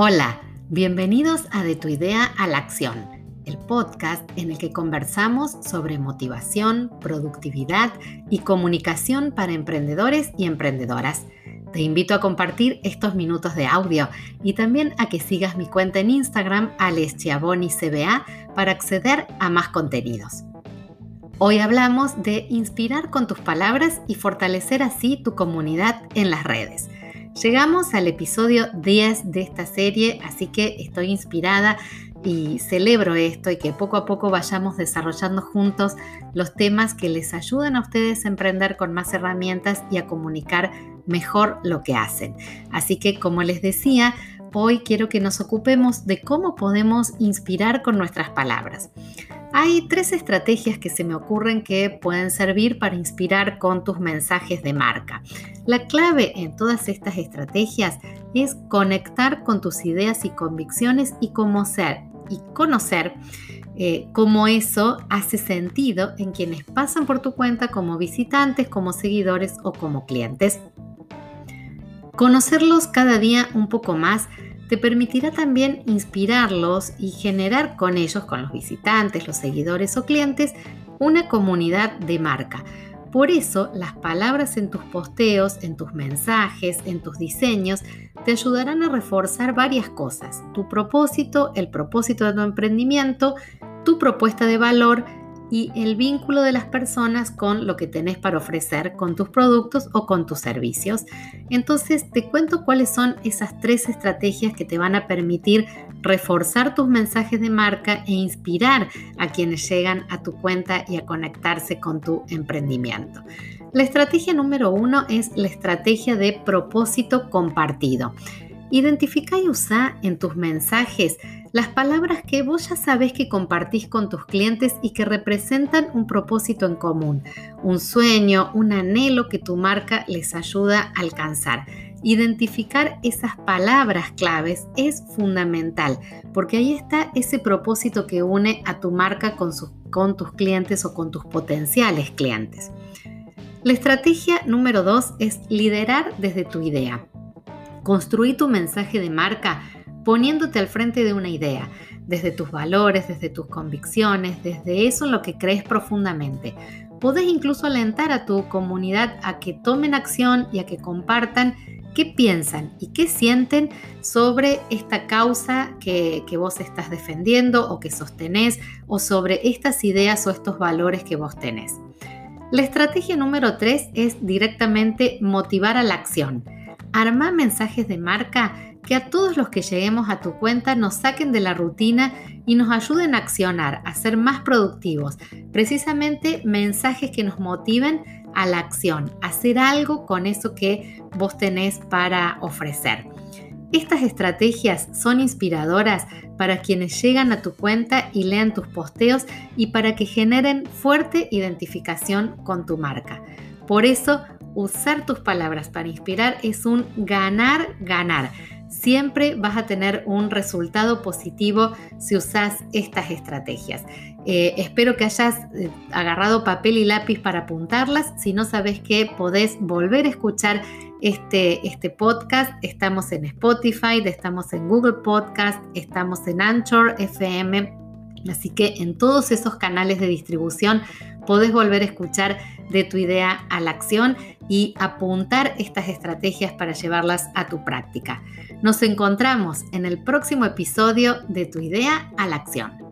Hola, bienvenidos a De tu idea a la acción, el podcast en el que conversamos sobre motivación, productividad y comunicación para emprendedores y emprendedoras. Te invito a compartir estos minutos de audio y también a que sigas mi cuenta en Instagram CBA para acceder a más contenidos. Hoy hablamos de inspirar con tus palabras y fortalecer así tu comunidad en las redes. Llegamos al episodio 10 de esta serie, así que estoy inspirada y celebro esto y que poco a poco vayamos desarrollando juntos los temas que les ayuden a ustedes a emprender con más herramientas y a comunicar mejor lo que hacen. Así que como les decía, hoy quiero que nos ocupemos de cómo podemos inspirar con nuestras palabras. Hay tres estrategias que se me ocurren que pueden servir para inspirar con tus mensajes de marca. La clave en todas estas estrategias es conectar con tus ideas y convicciones y cómo ser y conocer eh, cómo eso hace sentido en quienes pasan por tu cuenta como visitantes, como seguidores o como clientes. Conocerlos cada día un poco más te permitirá también inspirarlos y generar con ellos, con los visitantes, los seguidores o clientes, una comunidad de marca. Por eso, las palabras en tus posteos, en tus mensajes, en tus diseños, te ayudarán a reforzar varias cosas. Tu propósito, el propósito de tu emprendimiento, tu propuesta de valor y el vínculo de las personas con lo que tenés para ofrecer, con tus productos o con tus servicios. Entonces te cuento cuáles son esas tres estrategias que te van a permitir reforzar tus mensajes de marca e inspirar a quienes llegan a tu cuenta y a conectarse con tu emprendimiento. La estrategia número uno es la estrategia de propósito compartido. Identifica y usa en tus mensajes las palabras que vos ya sabés que compartís con tus clientes y que representan un propósito en común, un sueño, un anhelo que tu marca les ayuda a alcanzar. Identificar esas palabras claves es fundamental porque ahí está ese propósito que une a tu marca con, con tus clientes o con tus potenciales clientes. La estrategia número dos es liderar desde tu idea. Construí tu mensaje de marca poniéndote al frente de una idea, desde tus valores, desde tus convicciones, desde eso en lo que crees profundamente. Podés incluso alentar a tu comunidad a que tomen acción y a que compartan qué piensan y qué sienten sobre esta causa que, vos estás defendiendo o que sostenés o sobre estas ideas o estos valores que vos tenés. La estrategia número 3 es directamente motivar a la acción. Arma mensajes de marca que a todos los que lleguemos a tu cuenta nos saquen de la rutina y nos ayuden a accionar, a ser más productivos. Precisamente mensajes que nos motiven a la acción, a hacer algo con eso que vos tenés para ofrecer. Estas estrategias son inspiradoras para quienes llegan a tu cuenta y lean tus posteos y para que generen fuerte identificación con tu marca. Por eso, usar tus palabras para inspirar es un ganar-ganar siempre vas a tener un resultado positivo si usas estas estrategias. Eh, espero que hayas eh, agarrado papel y lápiz para apuntarlas. Si no sabes qué, podés volver a escuchar este, este podcast. Estamos en Spotify, estamos en Google Podcast, estamos en Anchor FM. Así que en todos esos canales de distribución podés volver a escuchar de tu idea a la acción y apuntar estas estrategias para llevarlas a tu práctica. Nos encontramos en el próximo episodio de Tu idea a la acción.